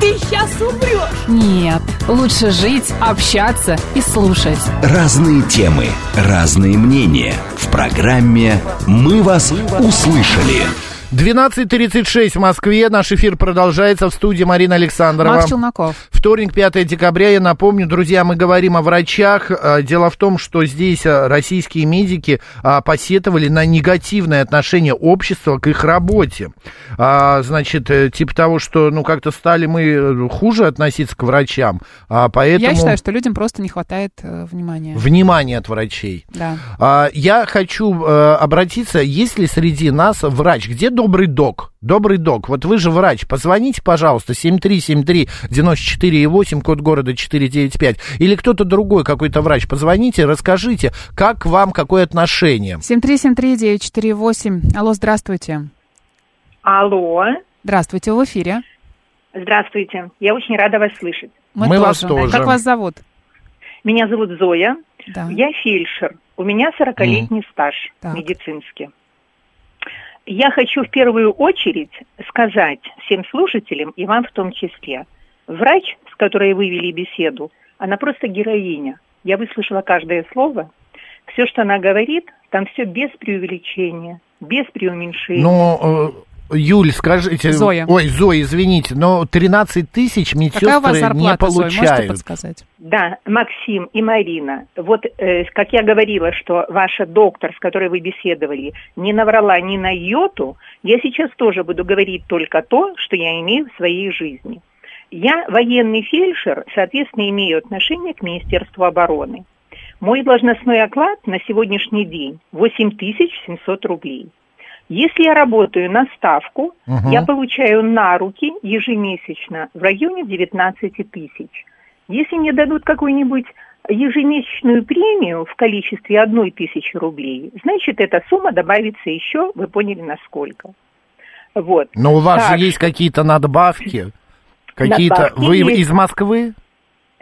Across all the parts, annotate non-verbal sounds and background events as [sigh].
ты сейчас умрешь. Нет, лучше жить, общаться и слушать. Разные темы, разные мнения. В программе «Мы вас услышали». 12.36 в Москве. Наш эфир продолжается в студии Марина Александрова. Макс Челноков. Вторник, 5 декабря. Я напомню, друзья, мы говорим о врачах. А, Дело в том, что здесь а, российские медики а, посетовали на негативное отношение общества к их работе. А, Значит, э, типа того, что, ну, как-то стали мы э, хуже относиться к врачам. А, Поэтому Я считаю, что людям просто не хватает э, внимания. внимание от врачей. Да. А, Я хочу э, обратиться, есть ли среди нас врач? Где добрый док? Добрый док, вот вы же врач, позвоните, пожалуйста, 7373948, код города 495, или кто-то другой, какой-то врач, позвоните, расскажите, как вам, какое отношение. 7373948. Алло, здравствуйте. Алло, Здравствуйте, в эфире. здравствуйте. Я очень рада вас слышать. Мы вас тоже. Как вас зовут? Меня зовут Зоя. Да. Я фельдшер. У меня 40-летний стаж Так. медицинский. Я хочу в первую очередь сказать всем слушателям, и вам в том числе, врач, с которой вы вели беседу, она просто героиня. Я выслушала каждое слово. Все, что она говорит, там все без преувеличения, без преуменьшения. Ну, э, Юль, скажите... Зоя. Ой, Зоя, извините, но 13 тысяч Какая у вас медсестры не зарплата, Зоя? Можете получают. подсказать? Да, Максим и Марина, вот э, как я говорила, что ваша доктор, с которой вы беседовали, не наврала ни на йоту, я сейчас тоже буду говорить только то, что я имею в своей жизни. Я военный фельдшер, соответственно, имею отношение к Министерству обороны. Мой должностной оклад на сегодняшний день 8700 рублей. Если я работаю на ставку, Мгм. я получаю на руки ежемесячно в районе 19 тысяч. Если мне дадут какую-нибудь ежемесячную премию в количестве одной тысячи рублей, значит, эта сумма добавится еще, вы поняли, насколько. Вот. Но у вас Так. же есть какие-то надбавки. [laughs] Какие-то... Надбавки Вы есть. из Москвы?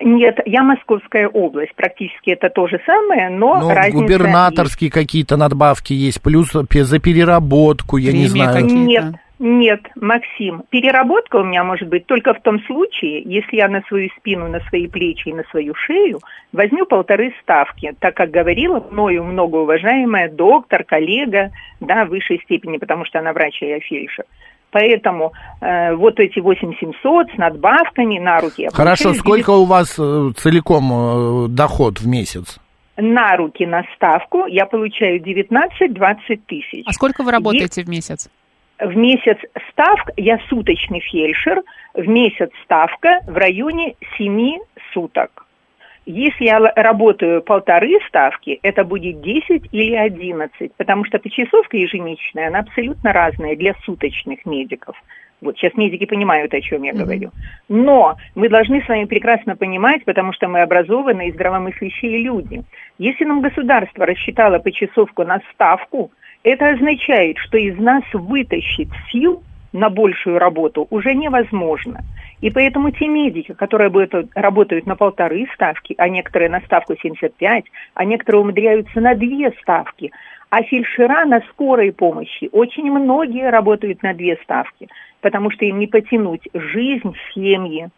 Нет, я Московская область, практически это то же самое, но Ну, разница губернаторские какие-то надбавки есть, плюс за переработку, я не Премия знаю. какие- есть. Какие-то. Нет, нет, Максим, переработка у меня может быть только в том случае, если я на свою спину, на свои плечи и на свою шею возьму полторы ставки, так как говорила мною многоуважаемая доктор, коллега, да, в высшей степени, потому что она врач, а я фельдшер. Поэтому э, вот эти 8700 с надбавками на руки. я Хорошо, сколько у вас э, целиком э, доход в месяц? на руки на ставку я получаю 19-20 тысяч. А сколько вы работаете в месяц? В месяц ставка, я суточный фельдшер, в месяц ставка в районе 7 суток. Если я работаю полторы ставки, это будет 10 или 11, потому что почасовка ежемесячная, она абсолютно разная для суточных медиков. Вот сейчас медики понимают, о чем я говорю. Но мы должны с вами прекрасно понимать, потому что мы образованные и здравомыслящие люди. Если нам государство рассчитало почасовку на ставку, это означает, что из нас вытащить сил на большую работу уже невозможно. И поэтому те медики, которые будут- работают на полторы ставки, а некоторые на ставку 75, а некоторые умудряются на две ставки, а фельдшера на скорой помощи, очень многие работают на две ставки, потому что им не потянуть жизнь, семьи,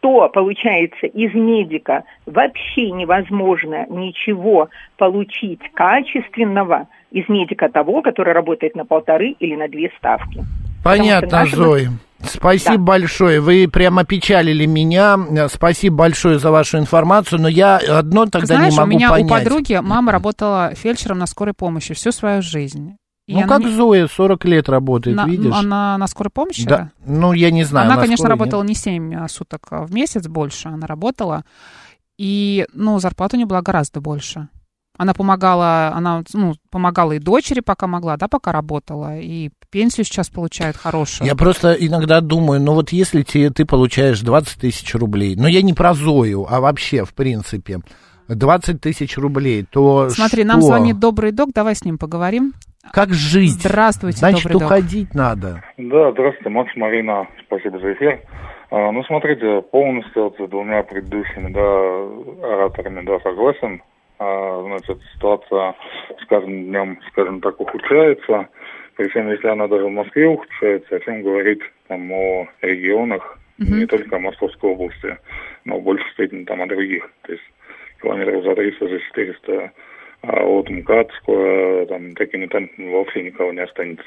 то, получается, из медика вообще невозможно ничего получить качественного из медика того, который работает на полторы или на две ставки. Понятно, Зоя. Спасибо Да. большое. Вы прямо печалили меня. Спасибо большое за вашу информацию. Но я одно тогда Знаешь, не могу у меня понять. у подруги мама работала фельдшером на скорой помощи всю свою жизнь. И Ну, она как не- Зоя, 40 лет работает, на, видишь? Она на скорой помощи? Да. Ну, я не знаю. она, на конечно, скорой нет. работала не 7 суток в месяц больше, она работала. И, ну, зарплата у нее была гораздо больше. Она помогала, она, ну, помогала и дочери, пока могла, да, пока работала, и пенсию сейчас получает хорошую. Я просто иногда думаю, ну вот если те, ты получаешь 20 тысяч рублей, но я не про Зою, а вообще, в принципе, 20 тысяч рублей, то Смотри, что? нам звонит добрый док, давай с ним поговорим. Как жить? Здравствуйте, Значит, добрый док. уходить надо. Да, здравствуйте, Макс, Марина, спасибо за эфир. А, ну, смотрите, полностью вот с двумя предыдущими, да, ораторами, да, согласен. А, значит, ситуация с каждым днем, скажем так, ухудшается. Причем, если она даже в Москве ухудшается, о чем говорить там о регионах, не только о Московской области, но в большей степени там о других. То есть километров за 300, за 400 а от МКАД скоро там такими темпами вообще никого не останется.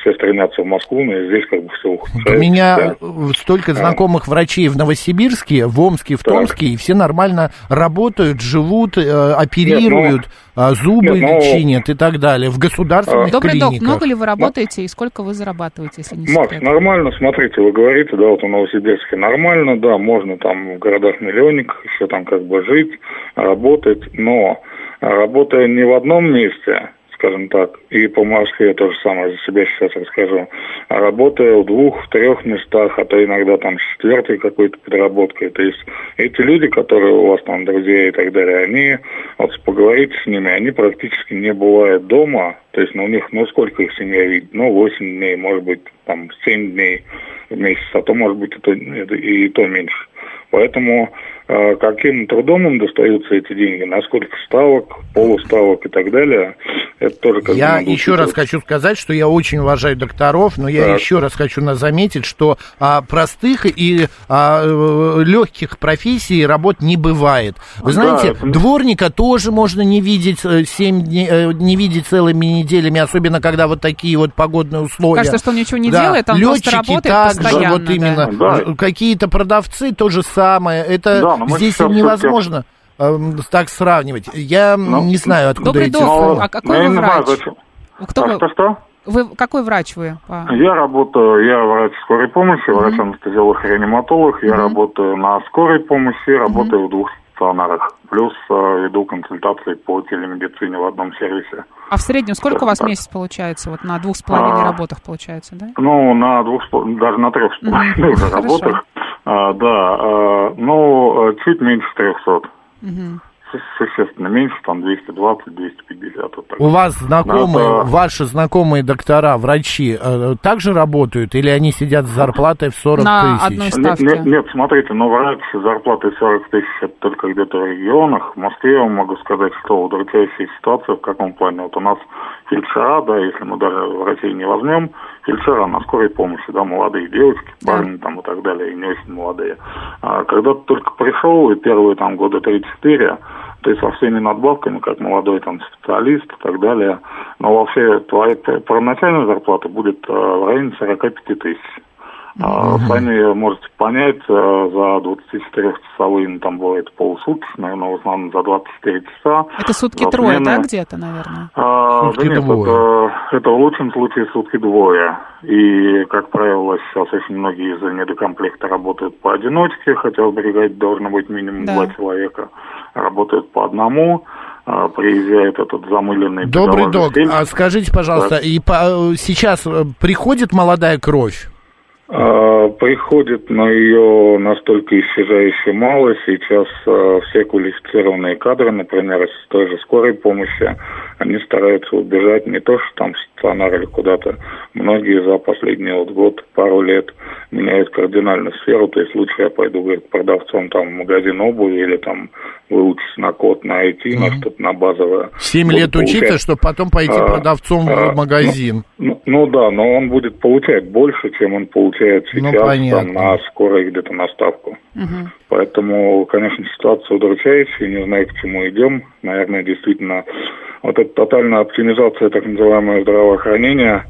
Все стремятся в Москву, но и здесь как бы все ухудшается. У меня да. столько знакомых врачей в Новосибирске, в Омске, в Так. Томске, и все нормально работают, живут, э, оперируют, а, зубы Нет, ну- чинят и так далее в государственных Добрый док, клиниках. много ли вы работаете и сколько вы зарабатываете, если не Макс, секрет? нормально, смотрите, вы говорите, да, вот в Новосибирске нормально, да, можно там в городах-миллионниках еще там как бы жить, работать, но а, работая не в одном месте, скажем так, и по Москве то же самое за себя сейчас расскажу, а работая в двух, в трех местах, а то иногда там с четвертой какой-то подработкой, то есть эти люди, которые у вас там друзья и так далее, они, вот поговорите с ними, они практически не бывают дома, то есть ну, у них, ну сколько их семья видит, ну 8 дней, может быть, там 7 дней в месяц, а то может быть и то, и то меньше. Поэтому каким трудом им достаются эти деньги, на сколько ставок, полуставок и так далее, это тоже как бы Я надо еще раз хочу сказать, что я очень уважаю докторов, но я Так. еще раз хочу на- заметить, что а, простых и а, легких профессий работ не бывает. Вы Да, знаете, это- дворника тоже можно не видеть э, семь дней, э, не видеть целыми неделями, особенно когда вот такие вот погодные условия. Кажется, что он ничего не Да, делает, он просто летчики работает также, постоянно, вот именно, да. Какие-то продавцы то же самое. Это Да, но мы здесь невозможно эм, так сравнивать. Я Ну, не знаю, откуда Добрый эти слова. а какой я вы знаю, врач? зачем. Кто А вы? что-что? Вы какой врач вы? Я работаю, я врач скорой помощи, врач-анестезиолог и реаниматолог. Я работаю на скорой помощи, работаю в двух стационарах. Плюс э, веду консультации по телемедицине в одном сервисе. А в среднем сколько у вас Так. месяц получается? Вот на двух с половиной А. работах получается, да? Ну, на двух, даже на трех с половиной работах. А, да, а, ну, чуть меньше 300. Мгм. Су- Существенно меньше, там 220-250. Вот так. У вас знакомые, Да, да. ваши знакомые доктора, врачи, э, также работают или они сидят с зарплатой в 40 На тысяч? одной Нет, ставки. нет, нет, смотрите, но врач с зарплатой 40 тысяч это только где-то в регионах. В Москве я вам могу сказать, что удручающая ситуация в каком плане. Вот у нас фельдшера, да, если мы даже в России не возьмем, фельдшера на скорой помощи, да, молодые девочки, Да. парни там и так далее, и не очень молодые. А когда ты только пришел, и первые там года 3-4, ты со всеми надбавками, как молодой там специалист и так далее, но вообще твоя первоначальная зарплата будет э, в районе 45 тысяч. А, Сами можете понять, э, за 24-часовые, ну, там бывает полусуточные, но в основном за 24 часа. Это сутки трое, да, где-то, наверное? А, Сутки да нет, двое. это, это в лучшем случае сутки двое. И, как правило, сейчас очень многие из-за недокомплекта работают поодиночке, хотя бригаде должно быть минимум Да. два человека. Работают по одному, а, приезжает этот замыленный Добрый док, а скажите, пожалуйста, и по- э, сейчас э, приходит молодая кровь? А, Приходит на ее настолько исчезающе мало. Сейчас а, все квалифицированные кадры, например, из той же скорой помощи, они стараются убежать не то, что там в стационар или куда-то. Многие за последний вот год, пару лет меняют кардинально сферу. То есть лучше я пойду, говорит, продавцом там в магазин обуви или там выучусь на код, на IT, на что-то на базовое. Семь лет учиться, чтобы потом пойти А, продавцом а, в магазин. Ну, ну да, но он будет получать больше, чем он получает Ну, сейчас понятно. там, на скорой где-то на ставку. Мгм. Поэтому, конечно, ситуация удручающая, не знаю, к чему идем. Наверное, действительно, вот эта тотальная оптимизация так называемого здравоохранения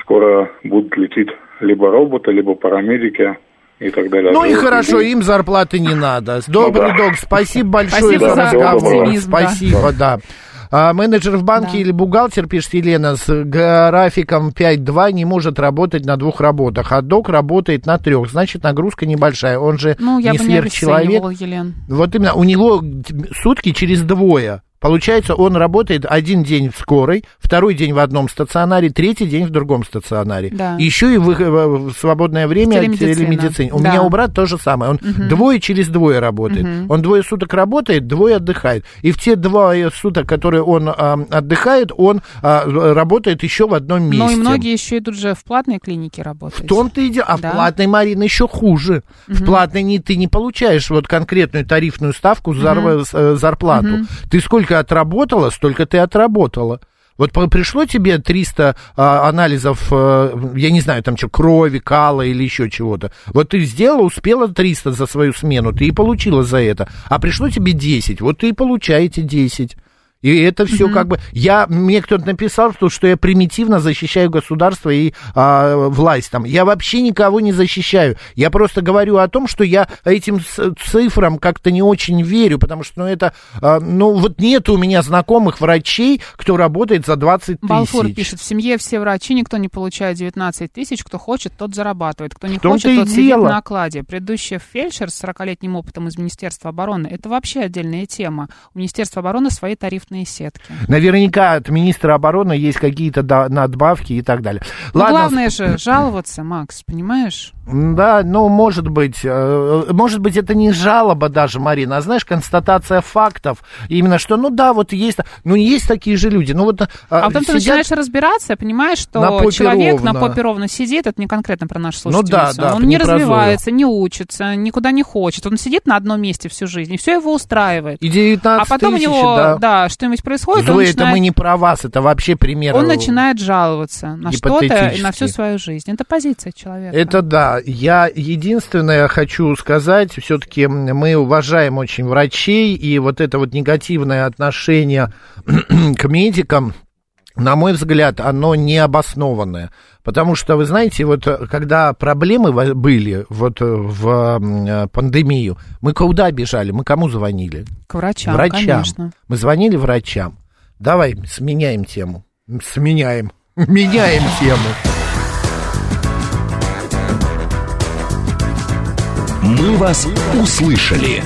скоро будут лететь либо роботы, либо парамедики и так далее. Ну и хорошо, им зарплаты не надо. Добрый Ну да. док, спасибо большое Спасибо за за разговор. оптимизм, да. Спасибо, да. А, менеджер в банке Да. или бухгалтер, пишет Елена, с графиком 5-2 не может работать на двух работах, а док работает на трех, значит нагрузка небольшая, он же Ну, я не не сверхчеловек. обесценивала, Елен. Вот именно, у него сутки через двое. Получается, он работает один день в скорой, второй день в одном стационаре, третий день в другом стационаре. Да. Еще и в, в свободное время Телемедицина. телемедицине. У Да. меня у брата то же самое. Он двое через двое работает. Он двое суток работает, двое отдыхает. И в те двое суток, которые он а, отдыхает, он а, работает еще в одном месте. Но и многие еще идут же в платные клиники работать. В том-то и дело. А Да. в платной, Марина, еще хуже. В платной не, ты не получаешь вот конкретную тарифную ставку зар- с- э, зарплату. Ты сколько отработала, столько ты отработала. Вот пришло тебе 300 а, анализов, э, я не знаю, там что, крови, кала или еще чего-то. Вот ты сделала, успела 300 за свою смену, ты и получила за это. А пришло тебе 10, вот ты и получаете 10. И это все как бы... Я, мне кто-то написал, что, что я примитивно защищаю государство и а, власть там. Я вообще никого не защищаю. Я просто говорю о том, что я этим цифрам как-то не очень верю, потому что, ну, это... а, ну, вот нет у меня знакомых врачей, кто работает за 20 тысяч. Балфур пишет, в семье все врачи, никто не получает 19 тысяч, кто хочет, тот зарабатывает, кто не хочет, тот сидит дело. на окладе. Предыдущий фельдшер с 40-летним опытом из Министерства обороны, это вообще отдельная тема. У Министерства обороны свои тарифные сетки. Наверняка от министра обороны есть какие-то надбавки и так далее. Но Ладно, главное же [clears throat] жаловаться, Макс, понимаешь? Да, ну, может быть, э, может быть, это не жалоба даже, Марина, а, знаешь, констатация фактов. Именно что, ну да, вот есть, ну, есть такие же люди. Ну, вот э, А потом ты сидят- начинаешь разбираться, понимаешь, что на человек на попе ровно сидит, это не конкретно про нашу Ну да, да, он не не развивается, не учится, никуда не хочет. Он сидит на одном месте всю жизнь, и все его устраивает. И 19 А потом тысяч, у него, да. да, что-нибудь происходит, он Зоя, это начинает, мы не про вас, это вообще пример. он начинает жаловаться на что-то и на всю свою жизнь. Это позиция человека. Это да. Я единственное хочу сказать, все-таки мы уважаем очень врачей, и вот это вот негативное отношение [clears throat] к медикам, на мой взгляд, оно необоснованное. Потому что, вы знаете, вот э, когда проблемы были вот э, в э, пандемию, мы куда бежали? Мы кому звонили? К врачам, врачам. конечно. Мы звонили врачам. Давай сменяем тему. Сменяем. [laughs] Меняем тему. «Мы вас услышали».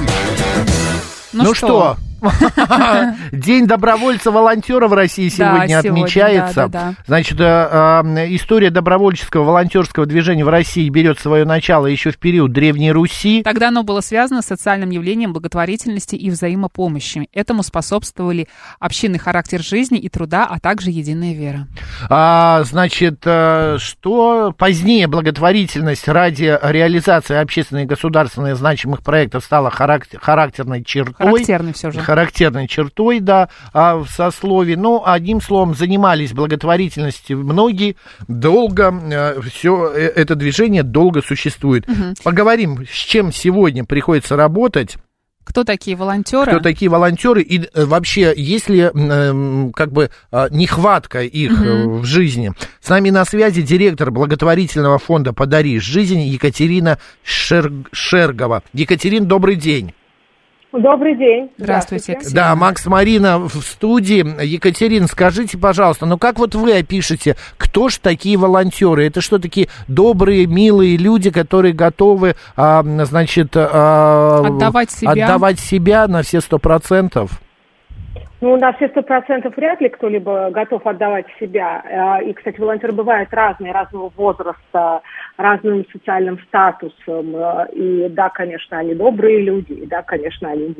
Ну, что? [laughs] День добровольца-волонтера в России сегодня отмечается. Значит, э, э, история добровольческого волонтерского движения в России берет свое начало еще в период Древней Руси. Тогда оно было связано с социальным явлением благотворительности и взаимопомощи. Этому способствовали общинный характер жизни и труда, а также единая вера. А, значит, э, что позднее благотворительность ради реализации общественных и государственных значимых проектов стала характер- характерной чертой. Характерный все же. Характерной чертой, да, а, в сословии. Но, одним словом, занимались благотворительностью многие, долго, все это движение долго существует. Поговорим, с чем сегодня приходится работать, Кто такие волонтеры? кто такие волонтеры, и э, вообще, есть ли м, как бы нехватка их э, в жизни. С нами на связи директор благотворительного фонда «Подари жизнь» Екатерина Шер- Шергова. Екатерин, добрый день. Добрый день. Здравствуйте, Екатерина. Да, Макс Марина в студии. Екатерин, скажите, пожалуйста, ну как вот вы опишете, кто ж такие волонтеры? Это что, такие добрые, милые люди, которые готовы, а, значит... а, Отдавать себя. Отдавать себя на все сто процентов? Ну, на все сто процентов вряд ли кто-либо готов отдавать себя. А, И, кстати, волонтеры бывают разные, разного возраста, разным социальным статусом. А, И да, конечно, они добрые люди, и да, конечно, они,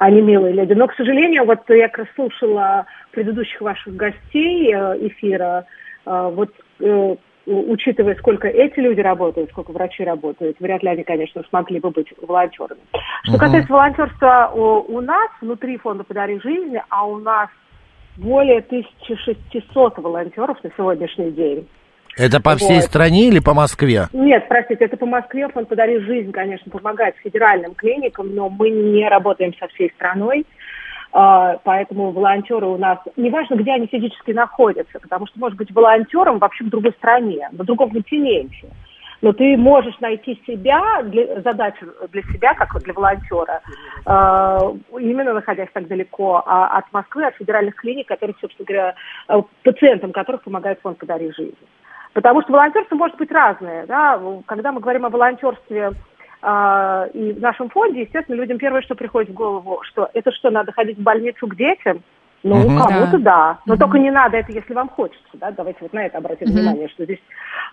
они милые люди. Но, к сожалению, вот я как раз слушала предыдущих ваших гостей э, эфира, э, вот э, учитывая, сколько эти люди работают, сколько врачи работают, вряд ли они, конечно, смогли бы быть волонтерами. Что касается волонтерства у, у нас, внутри фонда «Подари жизни», а у нас более 1600 волонтеров на сегодняшний день. Это по всей Вот. стране или по Москве? Нет, простите, это по Москве. Фонд «Подари жизнь», конечно, помогает федеральным клиникам, но мы не работаем со всей страной. А, Поэтому волонтеры у нас, неважно, где они физически находятся, потому что, может быть, волонтером вообще в другой стране, на другом континенте. Но ты можешь найти себя, для, задачу для себя, как для волонтера, э, именно находясь так далеко а, от Москвы, от федеральных клиник, которые, собственно говоря, э, пациентам которых помогает фонд «Подари жизнь». Потому что волонтерство может быть разное. Да? Когда мы говорим о волонтерстве и в нашем фонде, естественно, людям первое, что приходит в голову, что это что, надо ходить в больницу к детям? Ну, Мгм. кому-то Да. да. Но Мгм. только не надо это, если вам хочется, да. Давайте вот на это обратим Мгм. внимание, что здесь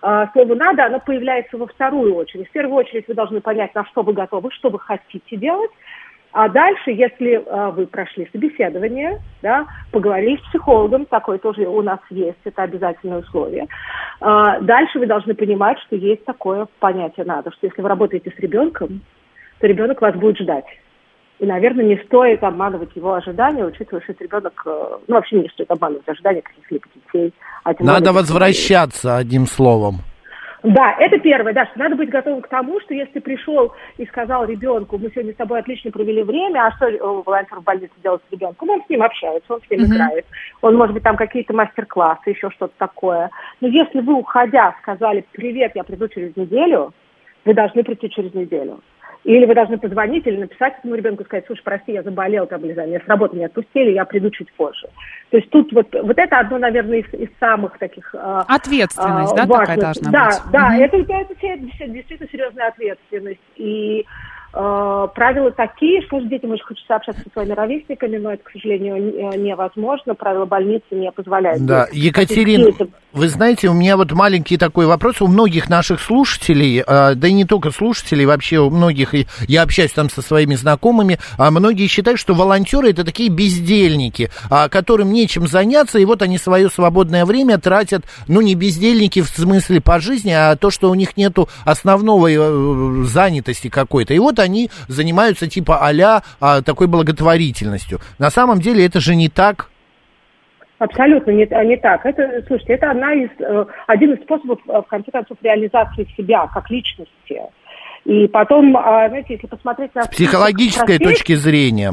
а, слово «надо», оно появляется во вторую очередь. В первую очередь вы должны понять, на что вы готовы, что вы хотите делать. А дальше, если а, вы прошли собеседование, да, поговорили с психологом, такое тоже у нас есть, это обязательное условие. А, дальше вы должны понимать, что есть такое понятие «надо», что если вы работаете с ребенком, то ребенок вас будет ждать. И, наверное, не стоит обманывать его ожидания, учитывая, что этот ребенок, э, ну, вообще не стоит обманывать ожидания каких-либо детей. а Надо возвращаться, одним словом. Да, это первое, да, что надо быть готовым к тому, что если ты пришел и сказал ребенку, мы сегодня с тобой отлично провели время, а что э, волонтер в больнице делает с ребенком? Он с ним общается, он с ним Мгм. играет, он, может быть, там какие-то мастер-классы, еще что-то такое. Но если вы, уходя, сказали, привет, я приду через неделю, вы должны прийти через неделю. Или вы должны позвонить или написать этому ребенку и сказать, слушай, прости, я заболел, там, не знаю, меня с работы не отпустили, я приду чуть позже. То есть тут вот, вот это одно, наверное, из, из самых таких а, Ответственность, а, да, такая важных. должна да, быть? Да, Мгм. это, это, это се- действительно серьезная ответственность. И правила такие, что же детям очень хочется общаться со своими ровесниками, но это, к сожалению, не- невозможно. Правила больницы не позволяют. Да. Екатерина, вы знаете, у меня вот маленький такой вопрос. У многих наших слушателей, а, да и не только слушателей, вообще у многих, я общаюсь там со своими знакомыми, а многие считают, что волонтеры это такие бездельники, а, которым нечем заняться, и вот они свое свободное время тратят, ну не бездельники в смысле по жизни, а то, что у них нету основной э, занятости какой-то. И вот они занимаются типа а-ля а, такой благотворительностью. На самом деле это же не так. Абсолютно не, не так. Это, слушайте, это одна из, э, один из способов, э, в конце концов, реализации себя как личности. И потом, а, знаете, если посмотреть на... С психологической профессий, точки зрения.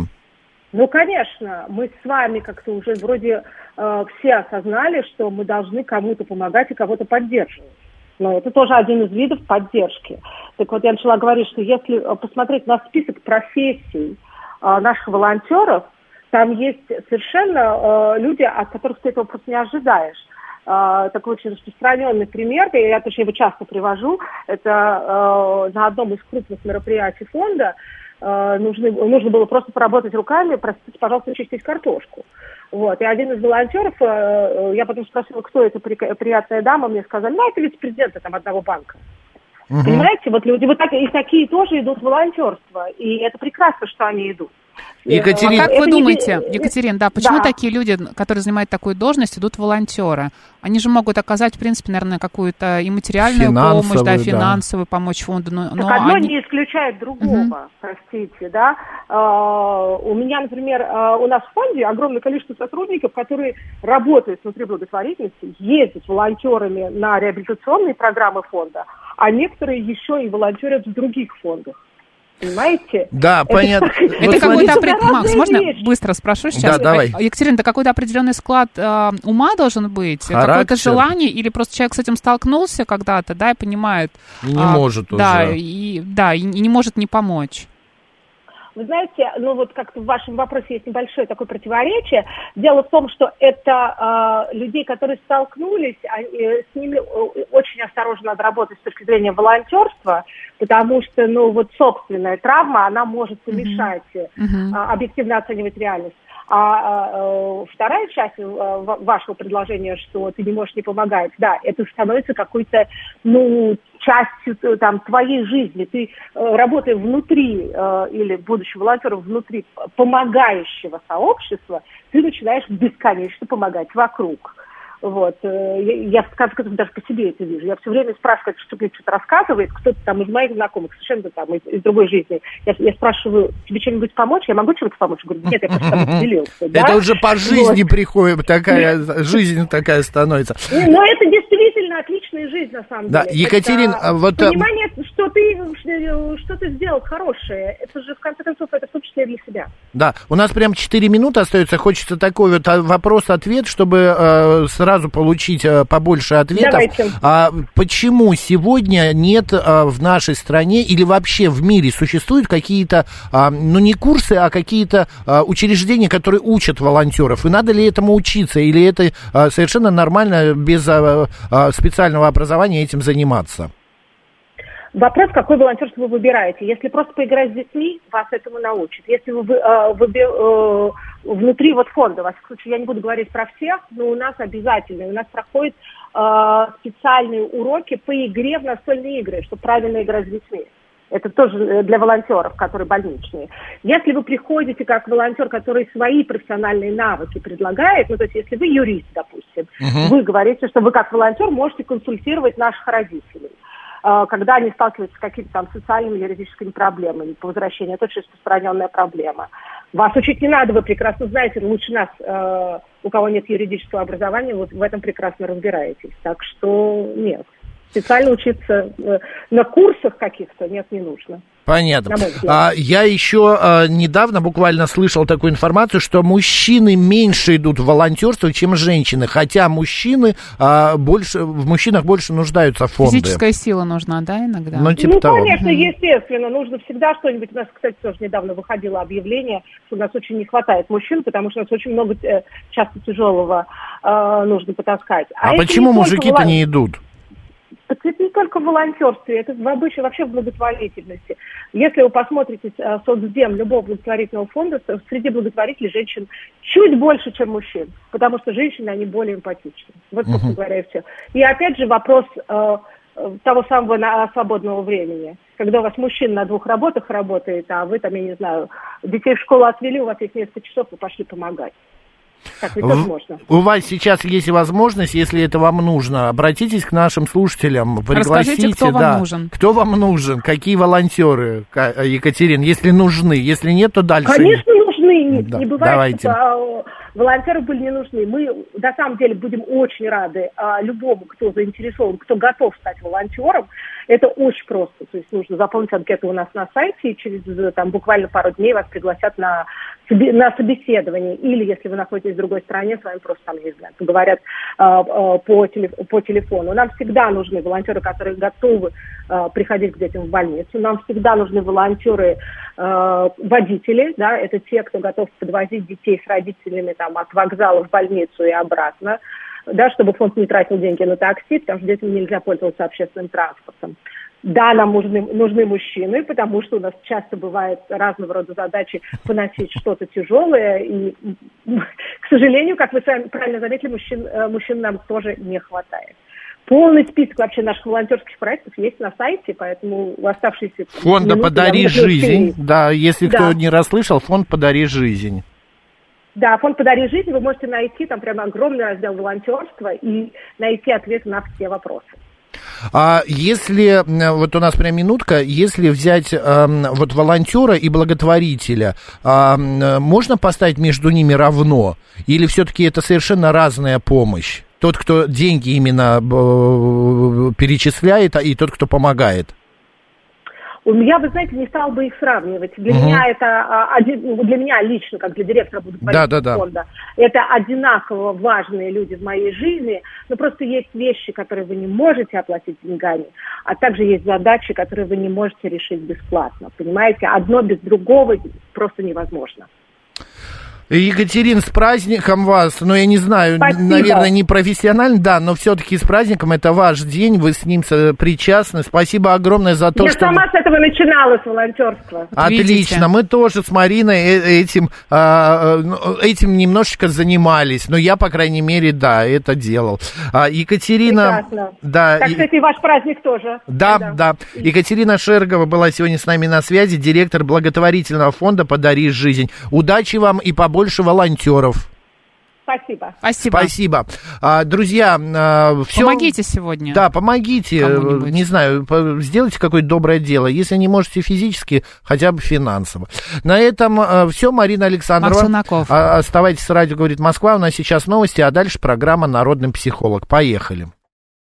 Ну, конечно, мы с вами как-то уже вроде э, все осознали, что мы должны кому-то помогать и кого-то поддерживать. Но это тоже один из видов поддержки. Так вот, я начала говорить, что если э, посмотреть на список профессий э, наших волонтеров, там есть совершенно э, люди, от которых ты этого просто не ожидаешь. Такой очень распространенный пример, я, я тоже его часто привожу, это э, на одном из крупных мероприятий фонда нужны, нужно было просто поработать руками, простите, пожалуйста, чистить картошку. Вот. И один из волонтеров, э, э, я потом спросила, кто эта при- приятная дама, мне сказали, ну, это вице-президент там одного банка. Мгм. Понимаете, вот люди вот так, и такие тоже идут в волонтерство, и это прекрасно, что они идут. Екатерина- А как вы думаете, Екатерина, да, почему Да. такие люди, которые занимают такую должность, идут волонтеры? Они же могут оказать, в принципе, наверное, какую-то и материальную помощь, Финансовую, да, да. финансовую помочь фонду, но, но Так одно они- не исключает другого, простите, да. А, у меня, например, а, у нас в фонде огромное количество сотрудников, которые работают внутри благотворительности, ездят волонтерами на реабилитационные программы фонда, а некоторые еще и волонтерят в других фондах. Понимаете? Да, Это понятно. так- Это какой-то... это опре- разные Макс, можно быстро спрошу сейчас? Да, давай. А, Екатерина, это какой-то определенный склад э, ума должен быть? Какое-то желание? Или просто человек с этим столкнулся когда-то, да, и понимает... И не а, может Да, уже. и, да, и, и не может не помочь. Вы знаете, ну вот как-то в вашем вопросе есть небольшое такое противоречие. Дело в том, что это э, людей, которые столкнулись, они, э, с ними э, очень осторожно надо работать с точки зрения волонтерства, потому что, ну вот собственная травма, она может помешать э, Мгм. а, объективно оценивать реальность. А, а, э, вторая часть э, ва- вашего предложения, что ты не можешь не помогать, да, это становится какой-то, ну, частью э, там твоей жизни. Ты, работая внутри или будучи волонтером внутри помогающего сообщества, ты начинаешь бесконечно помогать вокруг. Вот. э, Я, я в конце концов, даже по себе это вижу. Я все время спрашиваю, кто мне что-то рассказывает, кто-то там из моих знакомых, совершенно там из, из другой жизни. Я, я спрашиваю, тебе чем-нибудь помочь? Я могу чем-то помочь? Говорю, нет, я просто тобой [laughs] поделился. да? Это уже по жизни Вот. приходит, такая жизнь такая становится. Ну, Но это действительно отличная жизнь, на самом Да, деле. Екатерин, вот, а, Понимание, что ты, что ты сделал хорошее, это же, в конце концов, это в том числе для себя. Да, у нас прям 4 минуты остается. Хочется такой вот а, вопрос-ответ, чтобы э, сразу получить э, побольше ответов. Давайте. А почему сегодня нет э, в нашей стране или вообще в мире существуют какие-то, а, ну не курсы, а какие-то а, учреждения, которые учат волонтеров? И надо ли этому учиться? Или это а, совершенно нормально без а, а, специального образования этим заниматься? Вопрос, какой волонтерство вы выбираете. Если просто поиграть с детьми, вас этому научат. Если вы, э, вы э, внутри вот фонда, во всяком случае, я не буду говорить про всех, но у нас обязательно, у нас проходят э, специальные уроки по игре в настольные игры, чтобы правильно играть с детьми. Это тоже э, для волонтеров, которые больничные. Если вы приходите как волонтер, который свои профессиональные навыки предлагает, ну, то есть если вы юрист, допустим, uh вы говорите, что вы как волонтер можете консультировать наших родителей когда они сталкиваются с какими-то там социальными юридическими проблемами по возвращению. Это очень распространенная проблема. Вас учить не надо, вы прекрасно знаете, лучше нас, э, у кого нет юридического образования, вот в этом прекрасно разбираетесь. Так что нет специально учиться э, на курсах каких-то нет, не нужно. Понятно. А, я еще а, недавно буквально слышал такую информацию, что мужчины меньше идут в волонтерство, чем женщины, хотя мужчины а, больше в мужчинах больше нуждаются в фонды. Физическая сила нужна, да, иногда? Ну, типа ну того. конечно, естественно, нужно всегда что-нибудь. У нас, кстати, тоже недавно выходило объявление, что у нас очень не хватает мужчин, потому что у нас очень много э, часто тяжелого э, нужно потаскать. А, а почему мужики-то не идут? Это не только в волонтерстве, это в обычно вообще в благотворительности. Если вы посмотрите э, соцдем любого благотворительного фонда, среди благотворителей женщин чуть больше, чем мужчин, потому что женщины, они более эмпатичны. Вот, собственно uh-huh. говоря, и все. И опять же вопрос э, того самого на, свободного времени. Когда у вас мужчина на двух работах работает, а вы там, я не знаю, детей в школу отвели, у вас есть несколько часов, вы пошли помогать. Так ведь тоже можно. У вас сейчас есть возможность, если это вам нужно, обратитесь к нашим слушателям, пригласите. Расскажите, кто да, вам нужен. Кто вам нужен, какие волонтеры, Екатерина, если нужны, если нет, то дальше. Конечно, нужны. Да, не бывает, давайте. что волонтеры были не нужны. Мы, на самом деле, будем очень рады а, любому, кто заинтересован, кто готов стать волонтером. Это очень просто. То есть нужно заполнить анкету у нас на сайте, и через там, буквально пару дней вас пригласят на, на собеседование. Или, если вы находитесь в другой стране, с вами просто там, не знаю, поговорят а, а, по, по телефону. Нам всегда нужны волонтеры, которые готовы а, приходить к детям в больницу. Нам всегда нужны волонтеры, водители, да, это те, кто готов подвозить детей с родителями там, от вокзала в больницу и обратно да, чтобы фонд не тратил деньги на такси, потому что детям нельзя пользоваться общественным транспортом. Да, нам нужны, нужны мужчины, потому что у нас часто бывает разного рода задачи поносить что-то тяжелое. И, к сожалению, как вы сами правильно заметили, мужчин, э, мужчин нам тоже не хватает. Полный список вообще наших волонтерских проектов есть на сайте, поэтому оставшиеся... Фонда «Подари жизнь». Да, если да. кто не расслышал, фонд «Подари жизнь». Да, фонд «Подари жизнь» вы можете найти, там прямо огромный раздел волонтерства и найти ответы на все вопросы. А если, вот у нас прям минутка, если взять э, вот волонтера и благотворителя, э, можно поставить между ними равно? Или все-таки это совершенно разная помощь? Тот, кто деньги именно э, перечисляет, и тот, кто помогает? Я, вы знаете, не стал бы их сравнивать. Для угу. меня это а, один, ну, для меня лично, как для директора благотворительного да, да, да. фонда, это одинаково важные люди в моей жизни. Но просто есть вещи, которые вы не можете оплатить деньгами, а также есть задачи, которые вы не можете решить бесплатно. Понимаете, одно без другого просто невозможно. Екатерин, с праздником вас. Ну, я не знаю, Спасибо. наверное, не профессионально, да, но все-таки с праздником. Это ваш день, вы с ним причастны. Спасибо огромное за то, я что... Я сама с этого начинала, с волонтерства. Отлично. Видите? Мы тоже с Мариной э, этим, а, ну, этим немножечко занимались. Но я, по крайней мере, да, это делал. А, Екатерина... Прекрасно. Да, так, кстати, и ваш праздник тоже. Да, да, да. Екатерина Шергова была сегодня с нами на связи, директор благотворительного фонда «Подари жизнь». Удачи вам и побольше больше волонтеров. Спасибо. Спасибо. Спасибо. А, друзья, а, все... Помогите сегодня. Да, помогите. Не знаю, сделайте какое-то доброе дело. Если не можете физически, хотя бы финансово. На этом а, все. Марина Александрова. А, оставайтесь с радио, говорит Москва. У нас сейчас новости, а дальше программа «Народный психолог». Поехали.